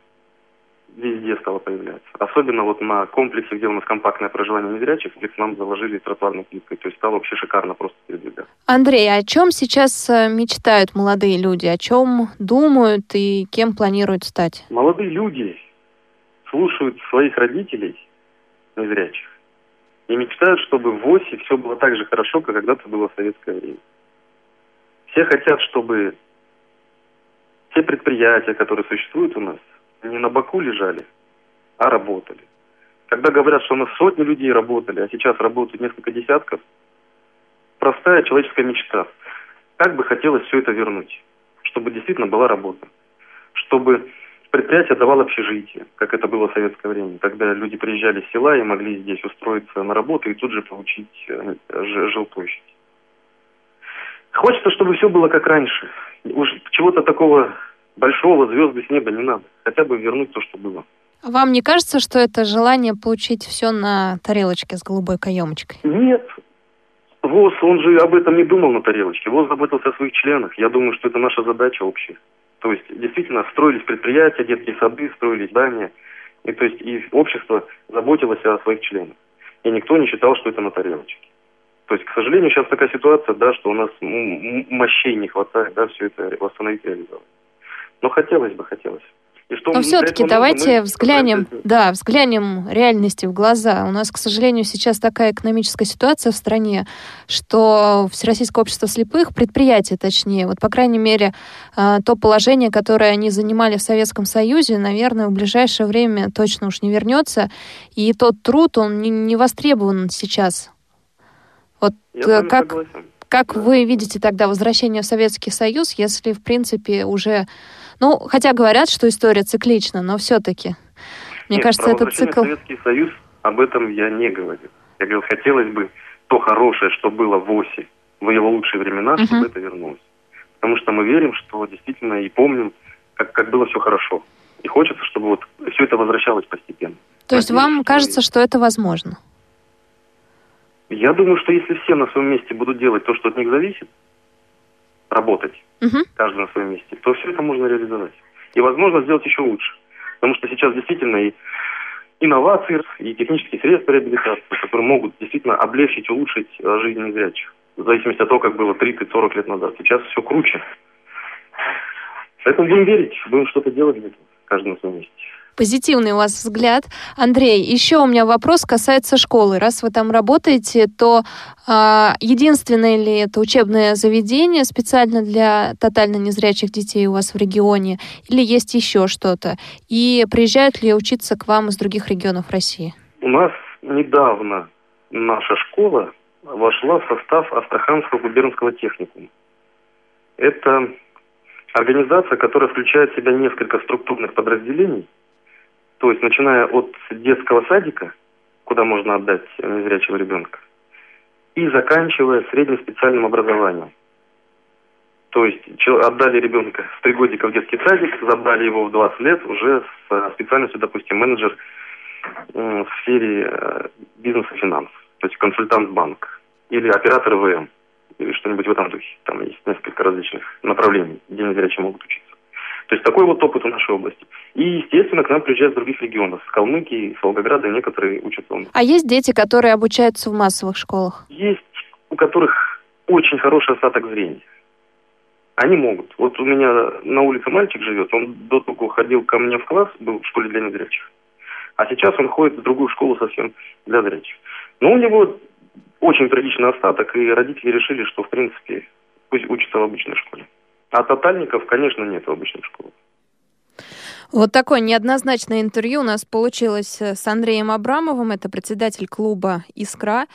везде стала появляться. Особенно вот на комплексе, где у нас компактное проживание незрячих, где к нам заложили тротуарной плиткой. То есть стало вообще шикарно просто передвигаться. Андрей, о чем сейчас э, мечтают молодые люди? О чем думают и кем планируют стать? Молодые люди слушают своих родителей незрячих и мечтают, чтобы в ОСИ все было так же хорошо, как когда-то было в советское время. Все хотят, чтобы те предприятия, которые существуют у нас, не на боку лежали, а работали. Когда говорят, что у нас сотни людей работали, а сейчас работают несколько десятков, простая человеческая мечта. Как бы хотелось все это вернуть, чтобы действительно была работа, чтобы предприятие давало общежитие, как это было в советское время, когда люди приезжали с села и могли здесь устроиться на работу и тут же получить э, жилплощадь. Хочется, чтобы все было как раньше. Уж чего-то такого большого звезды с неба не надо. Хотя бы вернуть то, что было. Вам не кажется, что это желание получить все на тарелочке с голубой каемочкой? Нет. ВОЗ, он же об этом не думал на тарелочке. ВОЗ заботился о своих членах. Я думаю, что это наша задача общая. То есть, действительно, строились предприятия, детские сады, строились здания. И то есть и общество заботилось о своих членах. И никто не считал, что это на тарелочке. То есть, к сожалению, сейчас такая ситуация, да, что у нас мощей не хватает, да, все это восстановить и реализовать. Но хотелось бы, хотелось. И что Но все-таки давайте взглянем, да, взглянем реальности в глаза. У нас, к сожалению, сейчас такая экономическая ситуация в стране, что Всероссийское общество слепых, предприятие точнее, вот по крайней мере, а, то положение, которое они занимали в Советском Союзе, наверное, в ближайшее время точно уж не вернется. И тот труд, он не, не востребован сейчас. Вот Я как, как да. вы видите тогда возвращение в Советский Союз, если, в принципе, уже ну, хотя говорят, что история циклична, но все-таки. Мне Нет, кажется, этот цикл... Советский Союз, об этом я не говорю. Я говорю, хотелось бы то хорошее, что было в ОСИ, в его лучшие времена, uh-huh. чтобы это вернулось. Потому что мы верим, что действительно и помним, как, как было все хорошо. И хочется, чтобы вот все это возвращалось постепенно. То есть Надеюсь, вам кажется, что это возможно? Я думаю, что если все на своем месте будут делать то, что от них зависит, работать, угу. каждый на своем месте, то все это можно реализовать. И, возможно, сделать еще лучше. Потому что сейчас действительно и инновации, и технические средства реабилитации, которые могут действительно облегчить, улучшить э, жизнь незрячих. В зависимости от того, как было 30-40 лет назад. Сейчас все круче. Поэтому будем верить, будем что-то делать для этого, каждый на своем месте позитивный у вас взгляд. Андрей, еще у меня вопрос касается школы. Раз вы там работаете, то э, единственное ли это учебное заведение специально для тотально незрячих детей у вас в регионе, или есть еще что-то? И приезжают ли учиться к вам из других регионов России? У нас недавно наша школа вошла в состав Астраханского губернского техникума. Это организация, которая включает в себя несколько структурных подразделений – то есть, начиная от детского садика, куда можно отдать незрячего ребенка, и заканчивая среднеспециальным образованием. То есть отдали ребенка в три годика в детский садик, забрали его в 20 лет уже с э, специальностью, допустим, менеджер в сфере э, бизнеса и финансов, то есть консультант банк или оператор ВМ, или что-нибудь в этом духе. Там есть несколько различных направлений, где незрячие могут учиться. То есть такой вот опыт в нашей области. И, естественно, к нам приезжают из других регионов. С Калмыкии, с Волгограда некоторые учатся у нас. А есть дети, которые обучаются в массовых школах? Есть, у которых очень хороший остаток зрения. Они могут. Вот у меня на улице мальчик живет, он до того ходил ко мне в класс, был в школе для незрячих. А сейчас он ходит в другую школу совсем для зрячих. Но у него очень приличный остаток, и родители решили, что, в принципе, пусть учится в обычной школе. А тотальников, конечно, нет в обычных школах. Вот такое неоднозначное интервью у нас получилось с Андреем Абрамовым, это председатель клуба «Искра».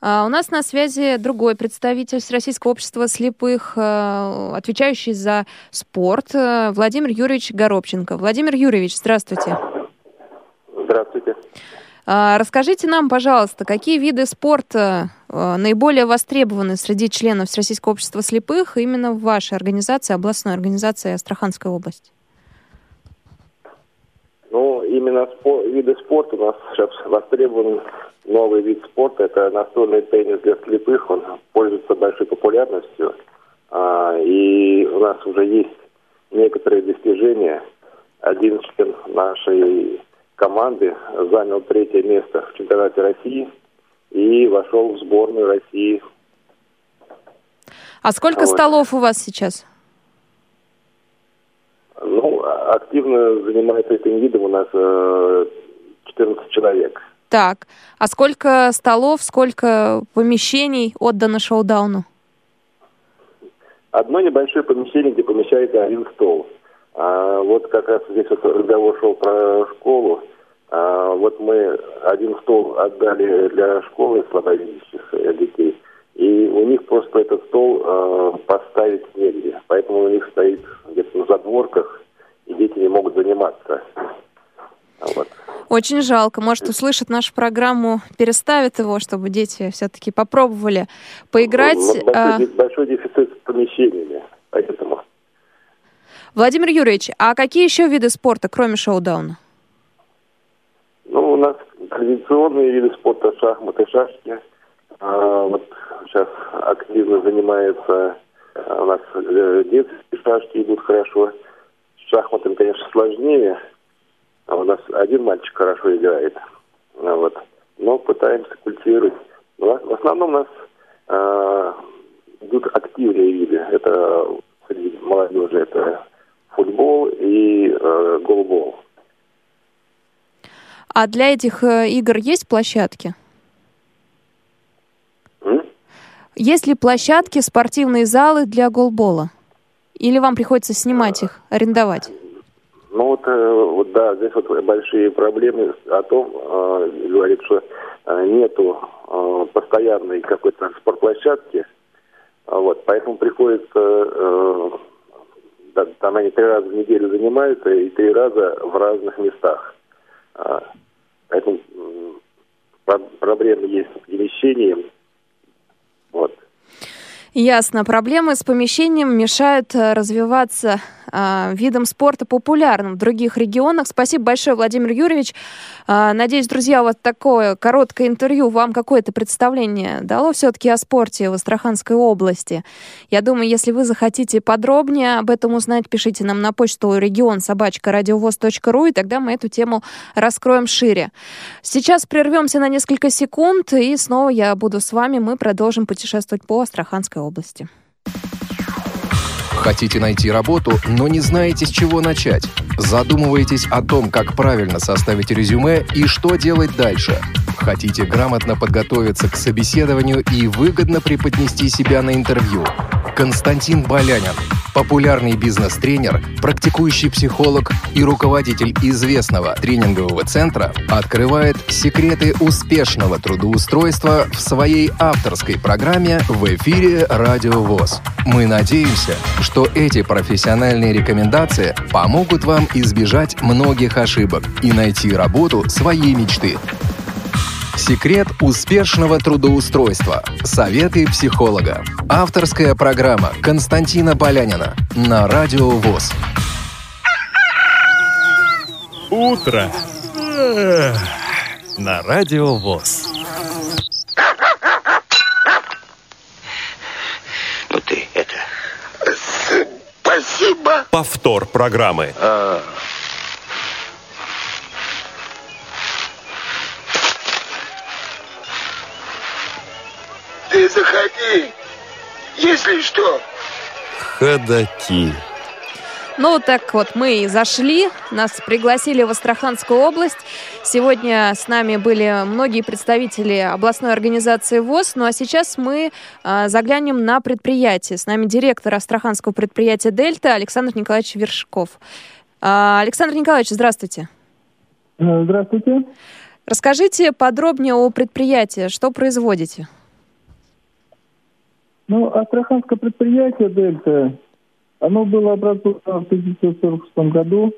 А у нас на связи другой представитель Всероссийского общества слепых, э, отвечающий за спорт, э, Владимир Юрьевич Горобченко. Владимир Юрьевич, здравствуйте. Здравствуйте. А, расскажите нам, пожалуйста, какие виды спорта а, наиболее востребованы среди членов Всероссийского общества слепых именно в вашей организации, областной организации Астраханской области? Ну, именно спор, виды спорта у нас сейчас востребован новый вид спорта. Это настольный теннис для слепых. Он пользуется большой популярностью. А, и у нас уже есть некоторые достижения. Один член нашей команды занял третье место в чемпионате России и вошел в сборную России. А сколько вот. столов у вас сейчас? Ну, активно занимается этим видом у нас 14 человек. Так, а сколько столов, сколько помещений отдано шоу-дауну? Одно небольшое помещение, где помещается один стол. А, вот как раз здесь вот разговор шел про школу. А, вот мы один стол отдали для школы слабовидящих детей. И у них просто этот стол э, поставить негде. Поэтому у них стоит где-то на задворках, и дети не могут заниматься. Вот. Очень жалко. Может, услышат нашу программу, переставят его, чтобы дети все-таки попробовали поиграть. Ну, большой, а... большой дефицит с помещениями, поэтому. Владимир Юрьевич, а какие еще виды спорта, кроме шоу-дауна? Ну, у нас традиционные виды спорта, шахматы, шашки. А, вот сейчас активно занимается, а, у нас э, детские шашки идут хорошо. С шахматами, конечно, сложнее. А у нас один мальчик хорошо играет. А, вот. Но пытаемся культивировать. Но в основном у нас а, идут активные виды. Это среди молодежи это футбол и э, голбол. А для этих э, игр есть площадки? М? Есть ли площадки, спортивные залы для голбола? Или вам приходится снимать их, арендовать? Ну вот, э, вот да, здесь вот большие проблемы о том, э, говорит, что э, нету э, постоянной какой-то спортплощадки, вот, поэтому приходится э, там они три раза в неделю занимаются и три раза в разных местах. А, поэтому проблемы есть с перемещением. Вот. Ясно. Проблемы с помещением мешают э, развиваться э, видом спорта популярным в других регионах. Спасибо большое, Владимир Юрьевич. Э, надеюсь, друзья, вот такое короткое интервью вам какое-то представление дало все-таки о спорте в Астраханской области. Я думаю, если вы захотите подробнее об этом узнать, пишите нам на почту регион собачка радиовоз.ру, и тогда мы эту тему раскроем шире. Сейчас прервемся на несколько секунд, и снова я буду с вами. Мы продолжим путешествовать по Астраханской области области. Хотите найти работу, но не знаете, с чего начать? Задумываетесь о том, как правильно составить резюме и что делать дальше? Хотите грамотно подготовиться к собеседованию и выгодно преподнести себя на интервью? Константин Балянин, популярный бизнес-тренер, практикующий психолог и руководитель известного тренингового центра, открывает секреты успешного трудоустройства в своей авторской программе в эфире «Радио ВОЗ». Мы надеемся, что эти профессиональные рекомендации помогут вам избежать многих ошибок и найти работу своей мечты. Секрет успешного трудоустройства. Советы психолога. Авторская программа Константина Полянина на Радио ВОЗ. Утро. На Радио ВОЗ. Ну ты. Спасибо. Повтор программы. А... Ты заходи, если что. Ходаки. Ну, так вот, мы и зашли, нас пригласили в Астраханскую область. Сегодня с нами были многие представители областной организации ВОЗ, ну а сейчас мы э, заглянем на предприятие. С нами директор Астраханского предприятия «Дельта» Александр Николаевич Вершков. Э, Александр Николаевич, здравствуйте. Здравствуйте. Расскажите подробнее о предприятии, что производите? Ну, Астраханское предприятие «Дельта», оно было образовано в 1946 году.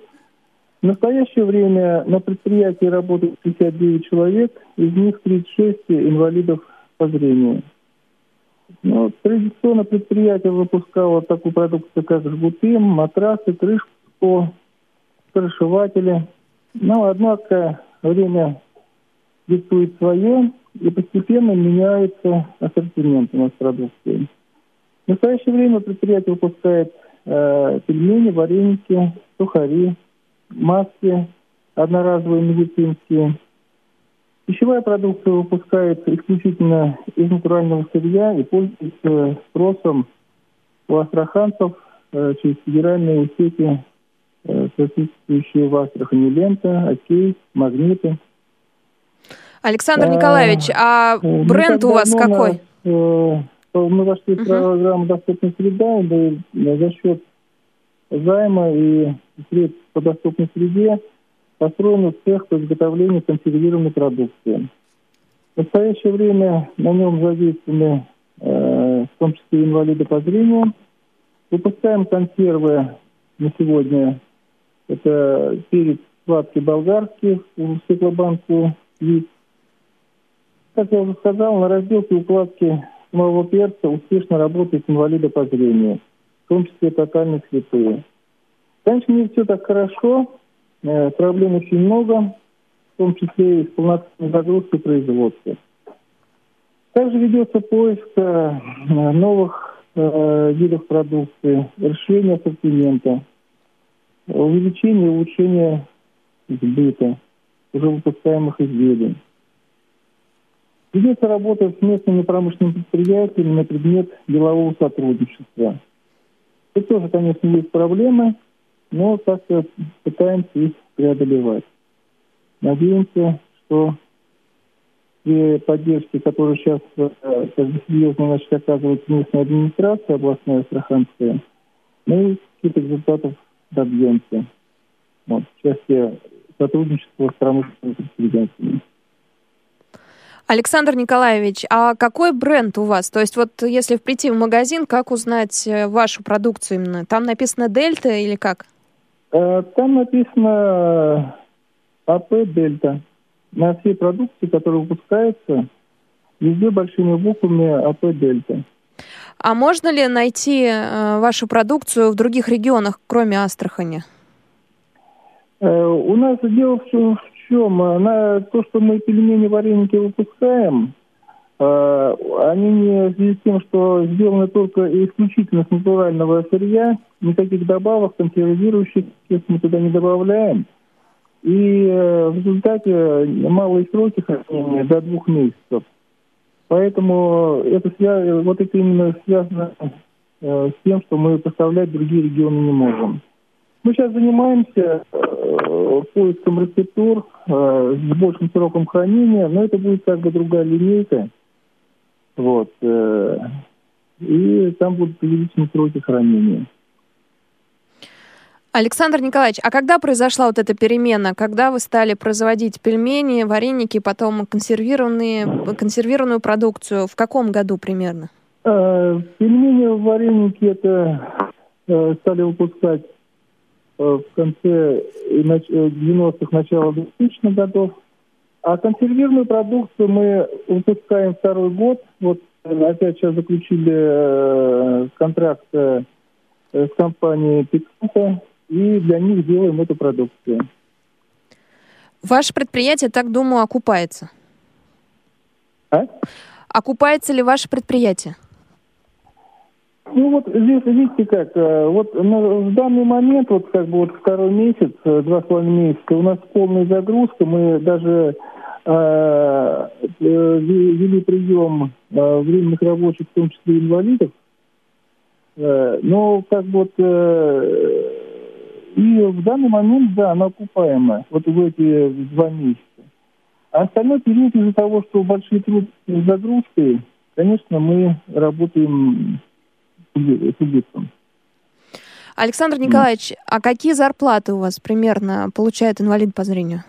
В настоящее время на предприятии работает 59 человек, из них 36 инвалидов по зрению. Ну, традиционно предприятие выпускало такую продукцию, как жгуты, матрасы, крышку, крышеватели. Но, однако, время диктует свое, и постепенно меняется ассортимент у нас продукции. В настоящее время предприятие выпускает э, пельмени, вареники, сухари, маски одноразовые медицинские. Пищевая продукция выпускается исключительно из натурального сырья и пользуется спросом у астраханцев э, через федеральные сети, э, соответствующие в Астрахани лента, окей, магниты. Александр Николаевич, а э, бренд у вас какой? Мы вошли в программу «Доступная среда», и за счет займа и средств по доступной среде построен цех по изготовлению консервированной продукции. В настоящее время на нем задействованы э, в том числе инвалиды по зрению. Выпускаем консервы на сегодня. Это перец сладкий болгарский в стеклобанку вид. Как я уже сказал, на разделке укладки самого перца успешно работает инвалиды по зрению, в том числе тотально слепые. Конечно, не все так хорошо, э, проблем очень много, в том числе и с полноценной загрузкой производства. Также ведется поиск э, новых э, видов продукции, расширение ассортимента, увеличение и улучшение сбыта уже выпускаемых изделий. Ведется работа с местными промышленными предприятиями на предмет делового сотрудничества. Тут тоже, конечно, есть проблемы, но как-то пытаемся их преодолевать. Надеемся, что при поддержке, которую сейчас э, как серьезно начать оказывать местная администрация, областная Астраханская, мы каких-то результатов добьемся. Вот, в части сотрудничества с промышленными предприятиями. Александр Николаевич, а какой бренд у вас? То есть вот если прийти в магазин, как узнать э, вашу продукцию именно? Там написано Дельта или как? Э, там написано АП Дельта. На всей продукции, которая выпускается, везде большими буквами АП Дельта. А можно ли найти э, вашу продукцию в других регионах, кроме Астрахани? У нас дело в, чем? На то, что мы пельмени, вареники выпускаем, э, они не в связи с тем, что сделаны только исключительно с натурального сырья, никаких добавок, консервирующих мы туда не добавляем. И э, в результате малые сроки хранения до двух месяцев. Поэтому это свя... вот это именно связано э, с тем, что мы поставлять другие регионы не можем. Мы сейчас занимаемся э, поиском рецептур э, с большим сроком хранения, но это будет как бы другая линейка. Вот. Э, и там будут увеличены сроки хранения. Александр Николаевич, а когда произошла вот эта перемена? Когда вы стали производить пельмени, вареники, потом консервированные, консервированную продукцию? В каком году примерно? Э, пельмени, вареники это э, стали выпускать в конце 90-х, э, начало 2000-х годов. А консервированную продукцию мы выпускаем второй год. Вот э, опять сейчас заключили контракт с компанией Пиканта, и для них делаем эту продукцию. Ваше предприятие, так думаю, окупается? А? Окупается ли ваше предприятие? Ну вот здесь, видите как, э, вот в данный момент, вот как бы вот второй месяц, э, два с половиной месяца, у нас полная загрузка, мы даже э, э вели прием э, временных рабочих, в том числе инвалидов, э, но как бы вот э, и в данный момент, да, она окупаемая, вот в эти два месяца. А остальной период из-за того, что большие трудности с загрузкой, конечно, мы работаем субъектом. Александр Николаевич, mm. а какие зарплаты у вас примерно получает инвалид по зрению?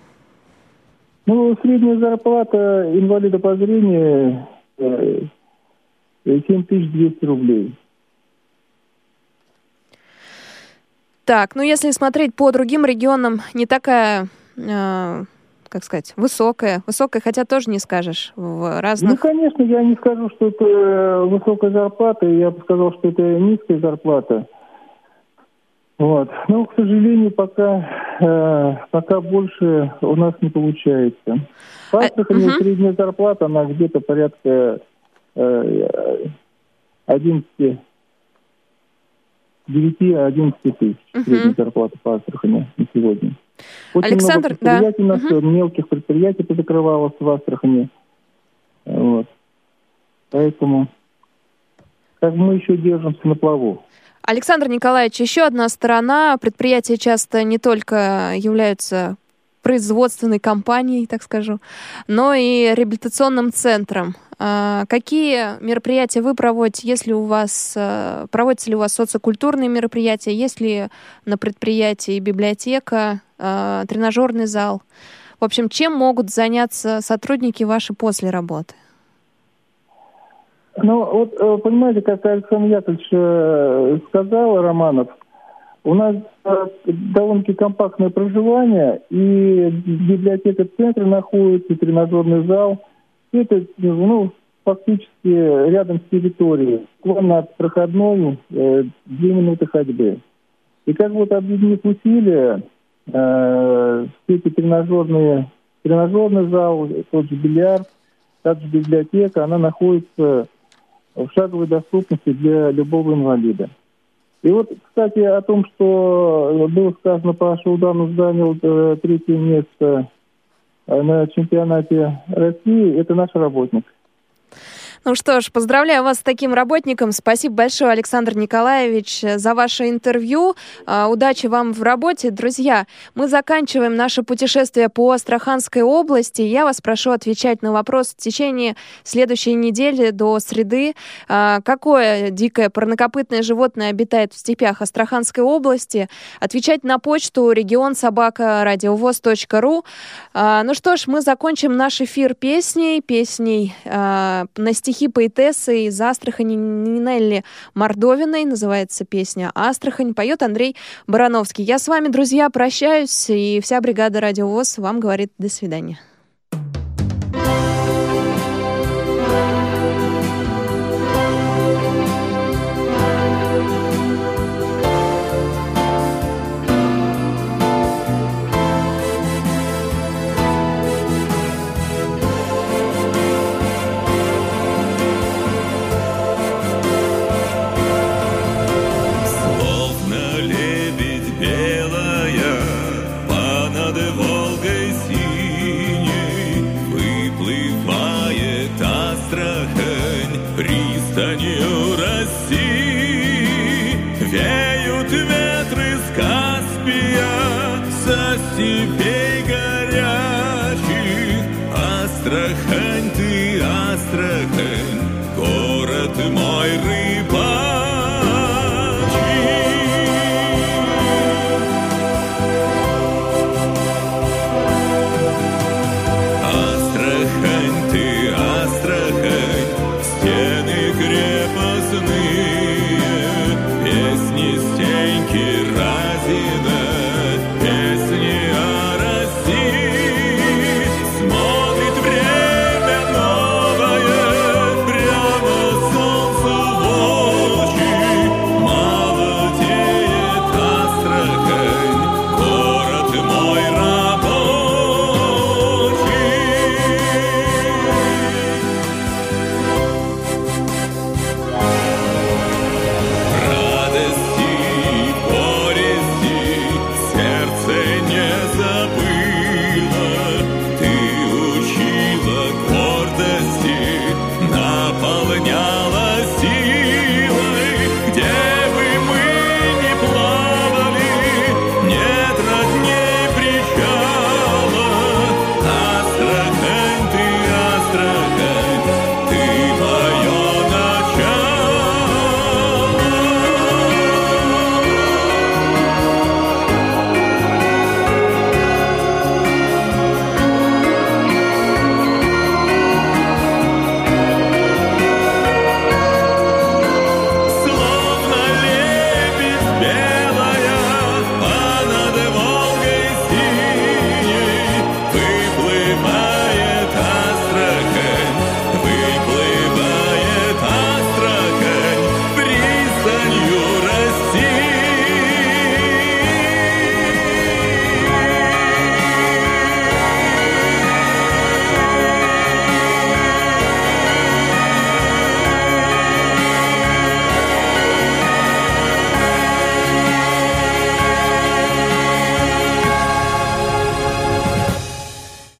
Ну, средняя зарплата инвалида по зрению 7200 э, рублей. Так, ну если смотреть по другим регионам, не такая э, как сказать, высокая. Высокая, хотя тоже не скажешь в разных... Ну, конечно, я не скажу, что это э, высокая зарплата, я бы сказал, что это низкая зарплата. Вот. Но, к сожалению, пока, э, пока больше у нас не получается. В Астрахани а, угу. средняя зарплата, она где-то порядка э, 11 9-11 тысяч угу. средняя зарплата по Астрахани на сегодня. Очень Александр, много предприятий да. у нас, угу. мелких предприятий позакрывалось в Астрахани. Вот. Поэтому как мы еще держимся на плаву. Александр Николаевич, еще одна сторона. Предприятия часто не только являются производственной компанией, так скажу, но и реабилитационным центром. А, какие мероприятия вы проводите? Если у вас э, проводятся ли у вас социокультурные мероприятия? Есть ли на предприятии библиотека, э, тренажерный зал? В общем, чем могут заняться сотрудники ваши после работы? Ну, вот, э, понимаете, как Александр Яковлевич сказал, Романов, у нас довольно-таки компактное проживание, и библиотека центра находится, и тренажерный зал – это, ну, фактически рядом с территорией, буквально от проходной э, две минуты ходьбы. И как вот объединив усилия, э, все эти тренажерные, тренажерный зал, тот же бильярд, также библиотека, она находится в шаговой доступности для любого инвалида. И вот, кстати, о том, что было сказано, Паша Уданов занял э, третье место Э, на чемпионате России, это наш работник. Ну что ж, поздравляю вас с таким работником. Спасибо большое, Александр Николаевич, за ваше интервью. А, удачи вам в работе. Друзья, мы заканчиваем наше путешествие по Астраханской области. Я вас прошу отвечать на вопрос в течение следующей недели до среды. А, какое дикое парнокопытное животное обитает в степях Астраханской области? Отвечать на почту регион собака радиовоз.ру. А, ну что ж, мы закончим наш эфир песней, песней на стихи стихи поэтессы из Астрахани Нинелли Мордовиной. Называется песня «Астрахань». Поет Андрей Барановский. Я с вами, друзья, прощаюсь. И вся бригада «Радиовоз» вам говорит «до свидания».